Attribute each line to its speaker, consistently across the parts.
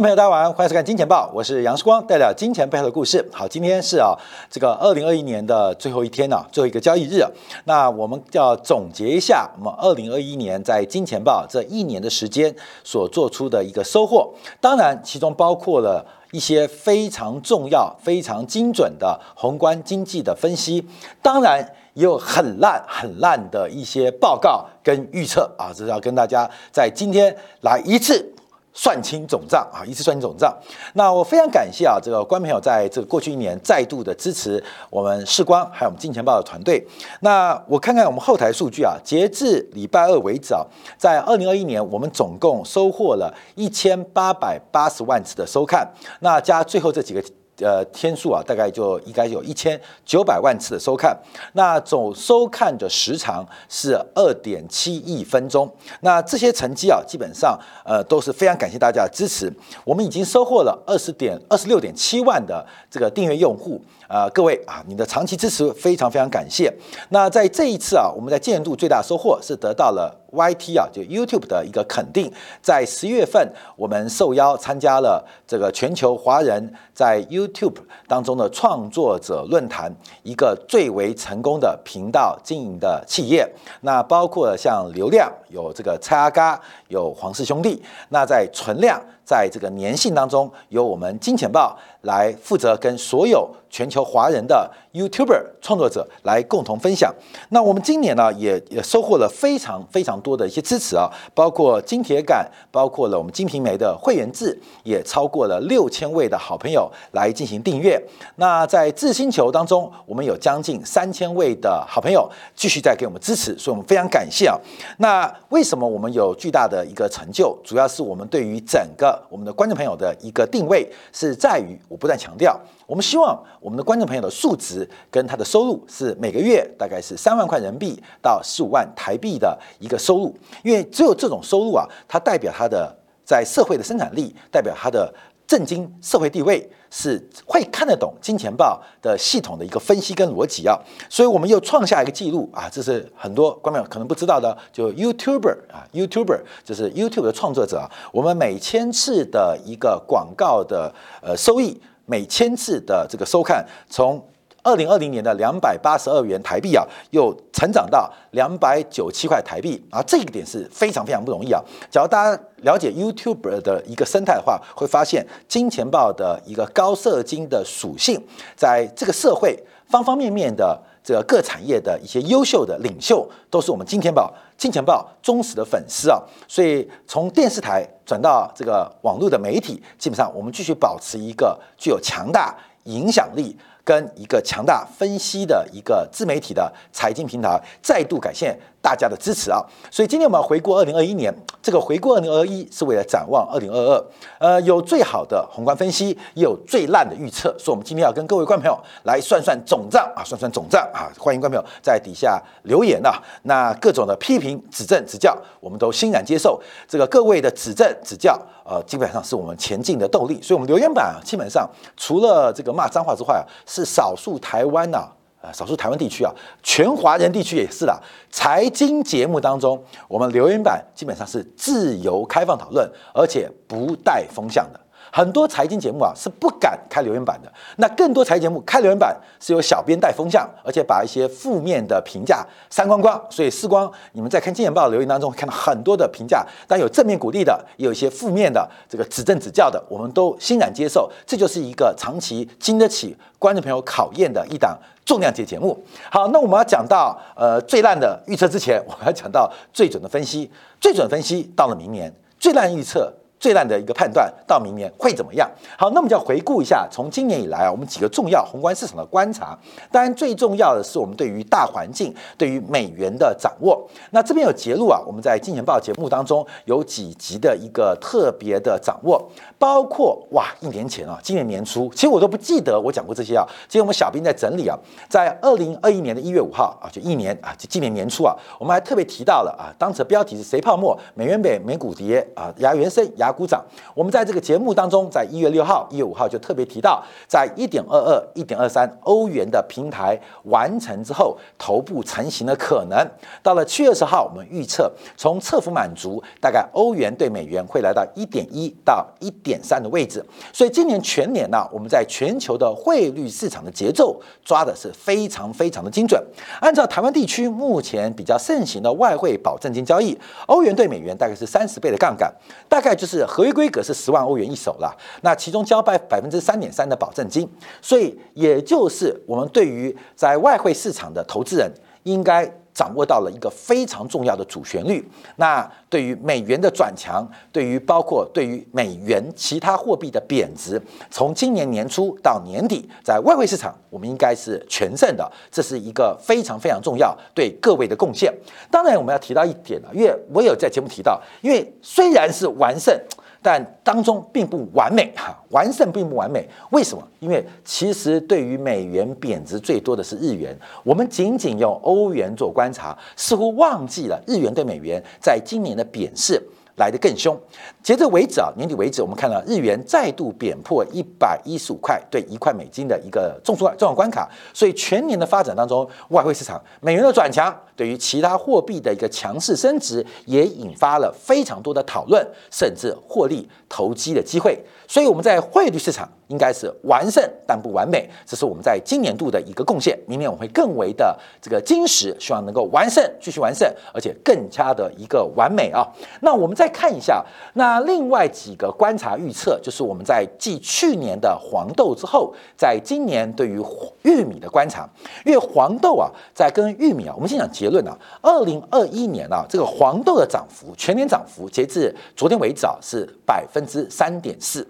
Speaker 1: 朋友，大家晚上，欢迎收看《金钱报》，我是杨世光，带来金钱背后的故事。好，今天是啊，这个二零二一年的最后一天呢，最后一个交易日。那我们要总结一下，我们二零二一年在《金钱报》这一年的时间所做出的一个收获。当然，其中包括了一些非常重要、非常精准的宏观经济的分析，当然也有很烂、很烂的一些报告跟预测啊，这是要跟大家在今天来一次。算清总账啊！一次算清总账。那我非常感谢啊，这个观众朋友在这个过去一年再度的支持我们视光，还有我们金钱豹的团队。那我看看我们后台数据啊，截至礼拜二为止啊，在二零二一年，我们总共收获了一千八百八十万次的收看。那加最后这几个。呃，天数啊，大概就应该有一千九百万次的收看，那总收看的时长是二点七亿分钟。那这些成绩啊，基本上呃都是非常感谢大家的支持。我们已经收获了二十点二十六点七万的这个订阅用户啊，各位啊，你的长期支持非常非常感谢。那在这一次啊，我们在建度最大收获是得到了。YT 啊，就 YouTube 的一个肯定，在十月份，我们受邀参加了这个全球华人在 YouTube 当中的创作者论坛，一个最为成功的频道经营的企业。那包括像流量有这个蔡阿嘎，有黄氏兄弟。那在存量，在这个粘性当中，有我们金钱豹来负责跟所有全球华人的 YouTuber 创作者来共同分享。那我们今年呢，也也收获了非常非常多的一些支持啊，包括金铁杆，包括了我们金瓶梅的会员制，也超过了六千位的好朋友来进行订阅。那在智星球当中，我们有将近三千位的好朋友继续在给我们支持，所以我们非常感谢啊。那为什么我们有巨大的一个成就？主要是我们对于整个我们的观众朋友的一个定位是在于，不断强调，我们希望我们的观众朋友的数值跟他的收入是每个月大概是三万块人民币到十五万台币的一个收入，因为只有这种收入啊，它代表他的在社会的生产力，代表他的震惊社会地位，是会看得懂金钱豹的系统的一个分析跟逻辑啊，所以我们又创下一个记录啊，这是很多观众可能不知道的，就 YouTuber 啊，YouTuber 就是 YouTube 的创作者啊，我们每千次的一个广告的呃收益。每千次的这个收看，从二零二零年的两百八十二元台币啊，又成长到两百九七块台币啊，这一点是非常非常不容易啊。假如大家了解 YouTube 的一个生态的话，会发现金钱豹的一个高射金的属性，在这个社会方方面面的这个各产业的一些优秀的领袖，都是我们金钱豹。金钱豹忠实的粉丝啊，所以从电视台转到这个网络的媒体，基本上我们继续保持一个具有强大影响力。跟一个强大分析的一个自媒体的财经平台，再度感谢大家的支持啊！所以今天我们回顾二零二一年，这个回顾二零二一是为了展望二零二二。呃，有最好的宏观分析，也有最烂的预测，所以我们今天要跟各位观众朋友来算算总账啊，算算总账啊！欢迎观众朋友在底下留言啊，那各种的批评、指正、指教，我们都欣然接受。这个各位的指正、指教，呃，基本上是我们前进的动力。所以，我们留言板啊，基本上除了这个骂脏话之外啊。是少数台湾呐，呃，少数台湾地区啊，全华人地区也是啦。财经节目当中，我们留言板基本上是自由开放讨论，而且不带风向的。很多财经节目啊是不敢开留言板的，那更多财经节目开留言板是由小编带风向，而且把一些负面的评价删光光。所以，时光你们在看《金钱报》留言当中看到很多的评价，但有正面鼓励的，也有一些负面的这个指正指教的，我们都欣然接受。这就是一个长期经得起观众朋友考验的一档重量级节目。好，那我们要讲到呃最烂的预测之前，我们要讲到最准的分析。最准分析到了明年，最烂预测。最烂的一个判断，到明年会怎么样？好，那我们就要回顾一下，从今年以来啊，我们几个重要宏观市场的观察。当然，最重要的是我们对于大环境、对于美元的掌握。那这边有揭露啊，我们在《金钱报》节目当中有几集的一个特别的掌握，包括哇，一年前啊，今年年初，其实我都不记得我讲过这些啊。今天我们小兵在整理啊，在二零二一年的一月五号啊，就一年啊，就今年年初啊，我们还特别提到了啊，当时标题是谁泡沫？美元北美股跌啊，牙原生牙。鼓掌。我们在这个节目当中，在一月六号、一月五号就特别提到，在一点二二、一点二三欧元的平台完成之后，头部成型的可能。到了七月二十号，我们预测从侧幅满足，大概欧元对美元会来到一点一到一点三的位置。所以今年全年呢，我们在全球的汇率市场的节奏抓的是非常非常的精准。按照台湾地区目前比较盛行的外汇保证金交易，欧元对美元大概是三十倍的杠杆，大概就是合约规格是十万欧元一手了。那其中交百百分之三点三的保证金，所以也就是我们对于在外汇市场的投资人应该。掌握到了一个非常重要的主旋律。那对于美元的转强，对于包括对于美元其他货币的贬值，从今年年初到年底，在外汇市场，我们应该是全胜的。这是一个非常非常重要对各位的贡献。当然，我们要提到一点了，因为我有在节目提到，因为虽然是完胜。但当中并不完美哈，完胜并不完美。为什么？因为其实对于美元贬值最多的是日元，我们仅仅用欧元做观察，似乎忘记了日元对美元在今年的贬势。来得更凶。截至为止啊，年底为止，我们看到日元再度贬破一百一十五块对一块美金的一个重重重要关卡。所以全年的发展当中，外汇市场美元的转强，对于其他货币的一个强势升值，也引发了非常多的讨论，甚至获利投机的机会。所以我们在汇率市场。应该是完胜但不完美，这是我们在今年度的一个贡献。明年我会更为的这个坚实，希望能够完胜，继续完胜，而且更加的一个完美啊。那我们再看一下，那另外几个观察预测，就是我们在继去年的黄豆之后，在今年对于玉米的观察，因为黄豆啊，在跟玉米啊，我们先讲结论啊，二零二一年啊，这个黄豆的涨幅全年涨幅，截至昨天为止啊，是百分之三点四。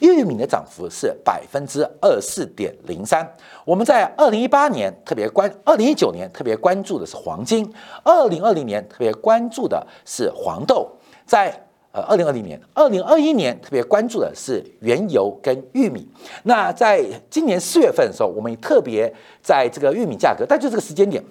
Speaker 1: 玉米的涨幅是百分之二四点零三。我们在二零一八年特别关，二零一九年特别关注的是黄金，二零二零年特别关注的是黄豆，在呃二零二零年、二零二一年特别关注的是原油跟玉米。那在今年四月份的时候，我们特别在这个玉米价格，但就这个时间点。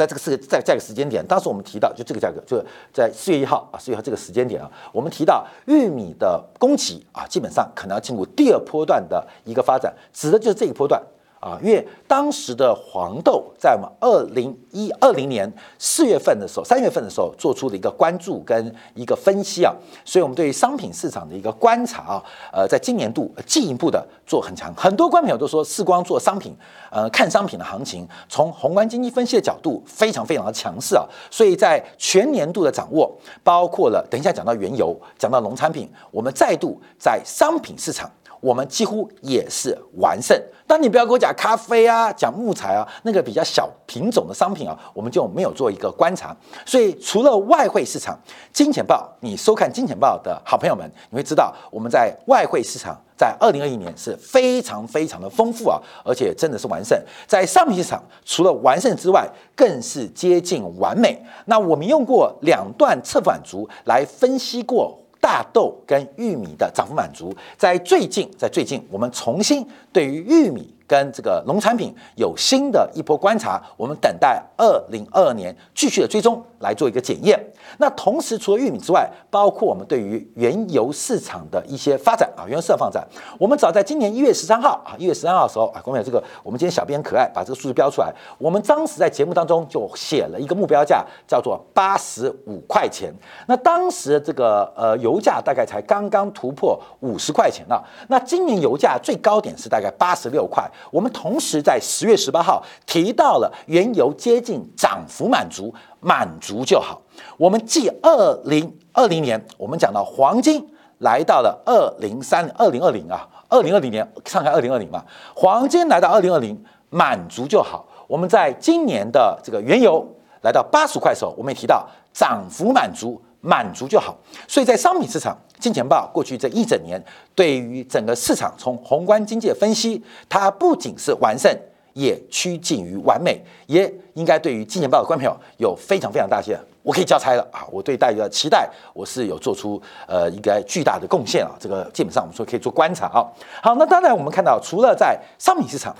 Speaker 1: 在这个四个在这个时间点，当时我们提到，就这个价格，就是在四月一号啊，四月一号这个时间点啊，我们提到玉米的供给啊，基本上可能要进入第二波段的一个发展，指的就是这一波段。啊，因为当时的黄豆在我们二零一二零年四月份的时候，三月份的时候做出了一个关注跟一个分析啊，所以我们对于商品市场的一个观察啊，呃，在今年度进一步的做很强。很多观众朋友都说，世光做商品，呃，看商品的行情，从宏观经济分析的角度非常非常的强势啊，所以在全年度的掌握，包括了等一下讲到原油，讲到农产品，我们再度在商品市场。我们几乎也是完胜，但你不要跟我讲咖啡啊，讲木材啊，那个比较小品种的商品啊，我们就没有做一个观察。所以除了外汇市场，金钱豹，你收看金钱豹的好朋友们，你会知道我们在外汇市场在二零二一年是非常非常的丰富啊，而且真的是完胜。在商品市场，除了完胜之外，更是接近完美。那我们用过两段侧反足来分析过。大豆跟玉米的涨幅满足，在最近，在最近，我们重新对于玉米。跟这个农产品有新的一波观察，我们等待二零二二年继续的追踪来做一个检验。那同时，除了玉米之外，包括我们对于原油市场的一些发展啊，原油市场发展，我们早在今年一月十三号啊，一月十三号的时候啊，公众这个我们今天小编可爱把这个数字标出来，我们当时在节目当中就写了一个目标价，叫做八十五块钱。那当时这个呃油价大概才刚刚突破五十块钱了。那今年油价最高点是大概八十六块。我们同时在十月十八号提到了原油接近涨幅满足，满足就好。我们继二零二零年，我们讲到黄金来到了二零三二零二零啊，二零二零年上看二零二零嘛，黄金来到二零二零满足就好。我们在今年的这个原油来到八十块的时候，我们也提到涨幅满足。满足就好，所以在商品市场，金钱豹过去这一整年对于整个市场从宏观经济的分析，它不仅是完胜，也趋近于完美，也应该对于金钱豹的观众朋友有非常非常大些，我可以交差了啊！我对大家的期待，我是有做出呃一个巨大的贡献啊！这个基本上我们说可以做观察啊。好，那当然我们看到，除了在商品市场，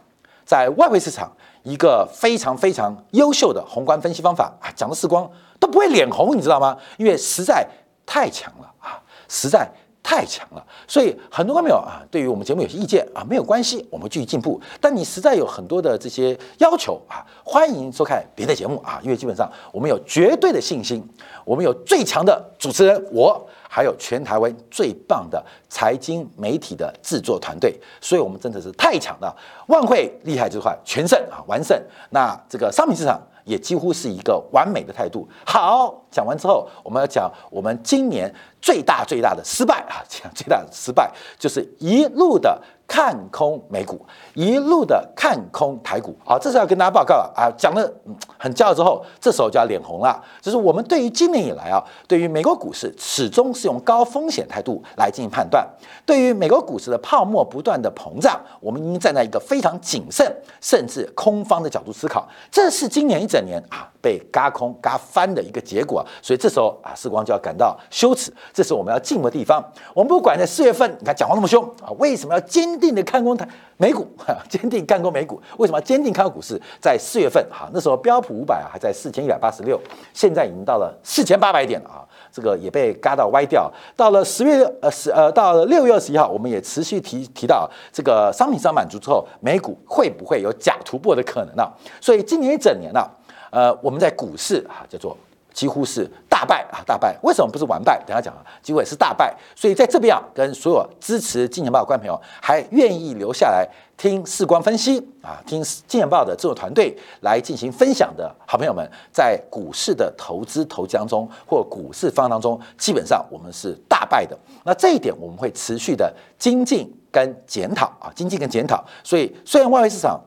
Speaker 1: 在外汇市场，一个非常非常优秀的宏观分析方法啊，讲的时光。都不会脸红，你知道吗？因为实在太强了啊，实在太强了，所以很多观众啊，对于我们节目有些意见啊，没有关系，我们继续进步。但你实在有很多的这些要求啊，欢迎收看别的节目啊，因为基本上我们有绝对的信心，我们有最强的主持人，我还有全台湾最棒的财经媒体的制作团队，所以我们真的是太强了。万会厉害之快，全胜啊，完胜。那这个商品市场。也几乎是一个完美的态度。好，讲完之后，我们要讲我们今年最大最大的失败啊！讲最大的失败就是一路的。看空美股，一路的看空台股，好，这是要跟大家报告了啊！讲的很骄傲之后，这时候就要脸红了。就是我们对于今年以来啊，对于美国股市始终是用高风险态度来进行判断。对于美国股市的泡沫不断的膨胀，我们应站在一个非常谨慎甚至空方的角度思考。这是今年一整年啊被嘎空嘎翻的一个结果。所以这时候啊，时光就要感到羞耻。这是我们要进步的地方。我们不管在四月份，你看讲话那么凶啊，为什么要坚？定的看空台美股，坚定看空美股。为什么坚定看空股市？在四月份，哈，那时候标普五百啊还在四千一百八十六，现在已经到了四千八百点了啊，这个也被嘎到歪掉。到了十月呃十呃到了六月二十一号，我们也持续提提到这个商品上满足之后，美股会不会有假突破的可能呢？所以今年一整年呢，呃，我们在股市啊叫做。几乎是大败啊，大败！为什么不是完败？等下讲啊，结果也是大败。所以在这边啊，跟所有支持金钱豹的观众朋友，还愿意留下来听视光分析啊，听金钱豹的制作团队来进行分享的好朋友们，在股市的投资投机当中，或股市方当中，基本上我们是大败的。那这一点我们会持续的精进跟检讨啊，精进跟检讨。所以虽然外汇市场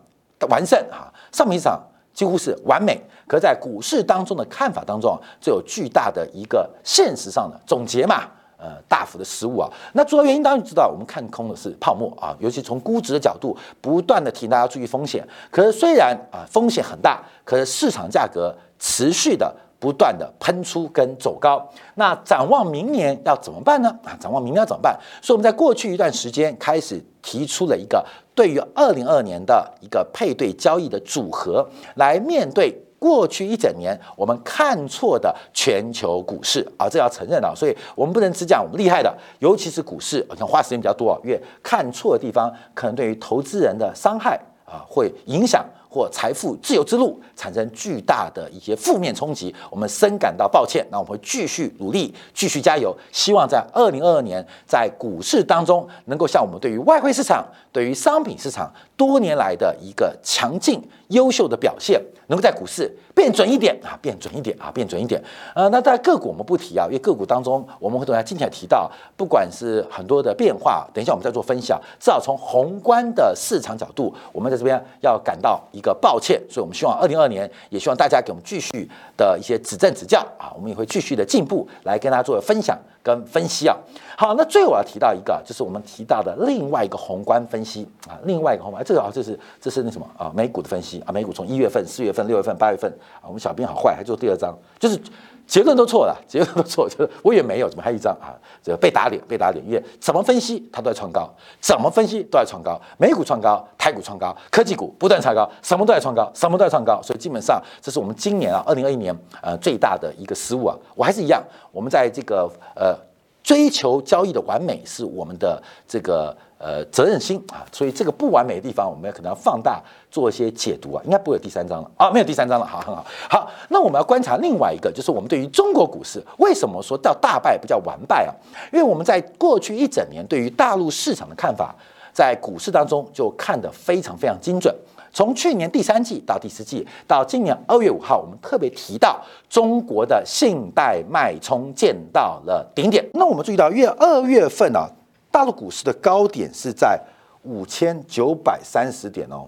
Speaker 1: 完胜啊，上面市场。几乎是完美，可在股市当中的看法当中，就有巨大的一个现实上的总结嘛，呃，大幅的失误啊。那主要原因当然知道，我们看空的是泡沫啊，尤其从估值的角度，不断的提大家注意风险。可是虽然啊风险很大，可是市场价格持续的不断的喷出跟走高。那展望明年要怎么办呢？啊，展望明年要怎么办？所以我们在过去一段时间开始提出了一个。对于二零二年的一个配对交易的组合，来面对过去一整年我们看错的全球股市啊，这要承认啊，所以我们不能只讲我们厉害的，尤其是股市，可能花时间比较多啊，因为看错的地方可能对于投资人的伤害啊，会影响。或财富自由之路产生巨大的一些负面冲击，我们深感到抱歉。那我们会继续努力，继续加油，希望在二零二二年在股市当中，能够像我们对于外汇市场、对于商品市场多年来的一个强劲、优秀的表现，能够在股市变准一点啊，变准一点啊，变准一点。呃，那在个股我们不提啊，因为个股当中我们会大家今天提到，不管是很多的变化，等一下我们再做分享。至少从宏观的市场角度，我们在这边要感到一。个抱歉，所以我们希望二零二年也希望大家给我们继续的一些指正指教啊，我们也会继续的进步来跟大家做分享跟分析啊。好，那最后我要提到一个，就是我们提到的另外一个宏观分析啊，另外一个宏观，这个啊，这是这是那什么啊，美股的分析啊，美股从一月份、四月份、六月份、八月份啊，我们小编好坏还做第二章，就是。结论都错了，结论都错，就是我也没有，怎么还一张啊？这个被打脸，被打脸，因为怎么分析它都在创高，怎么分析都在创高，美股创高，台股创高，科技股不断创高，什么都在创高，什么都在创高，所以基本上这是我们今年啊，二零二一年呃最大的一个失误啊。我还是一样，我们在这个呃追求交易的完美是我们的这个。呃，责任心啊，所以这个不完美的地方，我们可能要放大做一些解读啊，应该不会有第三章了啊，没有第三章了，好，很好，好，那我们要观察另外一个，就是我们对于中国股市为什么说叫大败不叫完败啊？因为我们在过去一整年对于大陆市场的看法，在股市当中就看得非常非常精准。从去年第三季到第四季，到今年二月五号，我们特别提到中国的信贷脉冲见到了顶点。那我们注意到月二月份呢？大陆股市的高点是在五千九百三十点哦，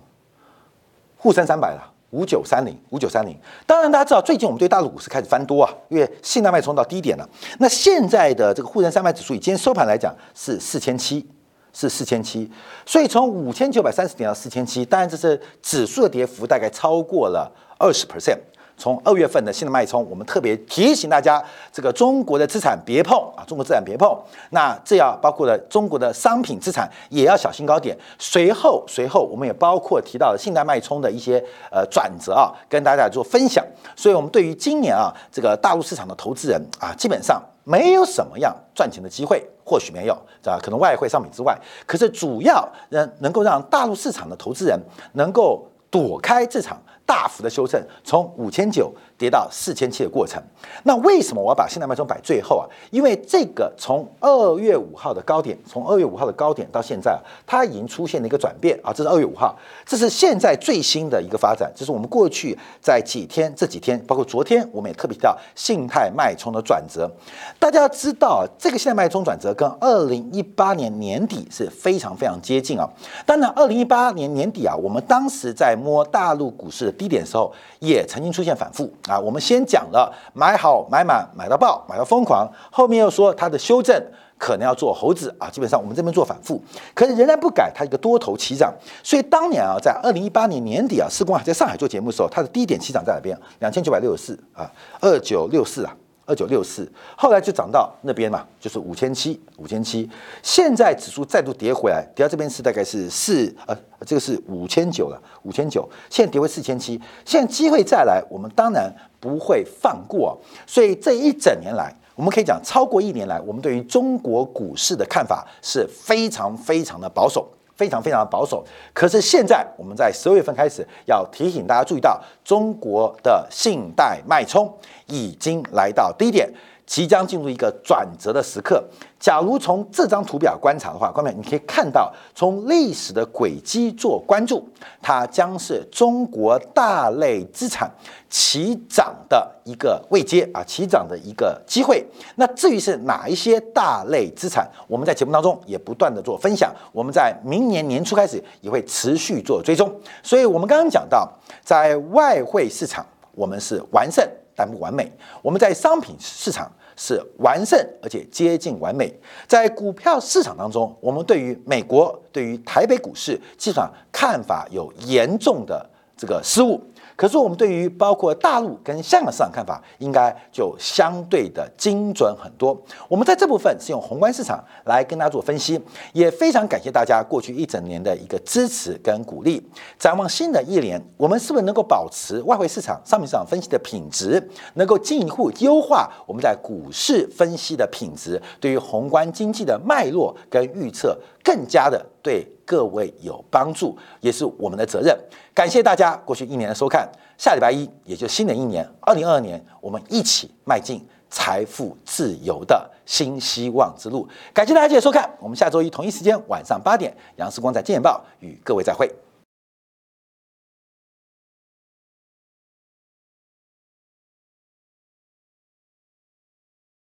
Speaker 1: 沪深三百了，五九三零，五九三零。当然，大家知道最近我们对大陆股市开始翻多啊，因为信贷脉冲到低点了。那现在的这个沪深三百指数以今天收盘来讲是四千七，是四千七。所以从五千九百三十点到四千七，当然这是指数的跌幅大概超过了二十 percent。从二月份的新的脉冲，我们特别提醒大家，这个中国的资产别碰啊，中国资产别碰。那这要包括了中国的商品资产也要小心高点。随后，随后我们也包括提到了信贷脉冲的一些呃转折啊，跟大家做分享。所以，我们对于今年啊这个大陆市场的投资人啊，基本上没有什么样赚钱的机会，或许没有，啊，可能外汇商品之外，可是主要能能够让大陆市场的投资人能够躲开这场大幅的修正，从五千九。跌到四千七的过程，那为什么我要把现代脉冲摆最后啊？因为这个从二月五号的高点，从二月五号的高点到现在啊，它已经出现了一个转变啊。这是二月五号，这是现在最新的一个发展。这是我们过去在几天这几天，包括昨天，我们也特别提到信态脉冲的转折。大家知道，这个现在脉冲转折跟二零一八年年底是非常非常接近啊。当然，二零一八年年底啊，我们当时在摸大陆股市低点的时候，也曾经出现反复。啊，我们先讲了买好买满买到爆买到疯狂，后面又说它的修正可能要做猴子啊，基本上我们这边做反复，可是仍然不改它一个多头起涨。所以当年啊，在二零一八年年底啊，施工还在上海做节目的时候，它的低点起涨在哪边？两千九百六十四啊，二九六四啊。二九六四，后来就涨到那边嘛，就是五千七，五千七。现在指数再度跌回来，跌到这边是大概是四，呃，这个是五千九了，五千九。现在跌回四千七，现在机会再来，我们当然不会放过。所以这一整年来，我们可以讲超过一年来，我们对于中国股市的看法是非常非常的保守。非常非常保守，可是现在我们在十二月份开始要提醒大家注意到，中国的信贷脉冲已经来到低点。即将进入一个转折的时刻。假如从这张图表观察的话，观众你可以看到，从历史的轨迹做关注，它将是中国大类资产起涨的一个位阶啊，起涨的一个机会。那至于是哪一些大类资产，我们在节目当中也不断的做分享，我们在明年年初开始也会持续做追踪。所以，我们刚刚讲到，在外汇市场，我们是完胜。但不完美。我们在商品市场是完胜，而且接近完美。在股票市场当中，我们对于美国、对于台北股市，基本上看法有严重的这个失误。可是我们对于包括大陆跟香港市场看法，应该就相对的精准很多。我们在这部分是用宏观市场来跟大家做分析，也非常感谢大家过去一整年的一个支持跟鼓励。展望新的一年，我们是不是能够保持外汇市场、商品市场分析的品质，能够进一步优化我们在股市分析的品质？对于宏观经济的脉络跟预测，更加的对。各位有帮助，也是我们的责任。感谢大家过去一年的收看。下礼拜一，也就新的一年，二零二二年，我们一起迈进财富自由的新希望之路。感谢大家的收看，我们下周一同一时间晚上八点，杨世光在《金钱报》与各位再会。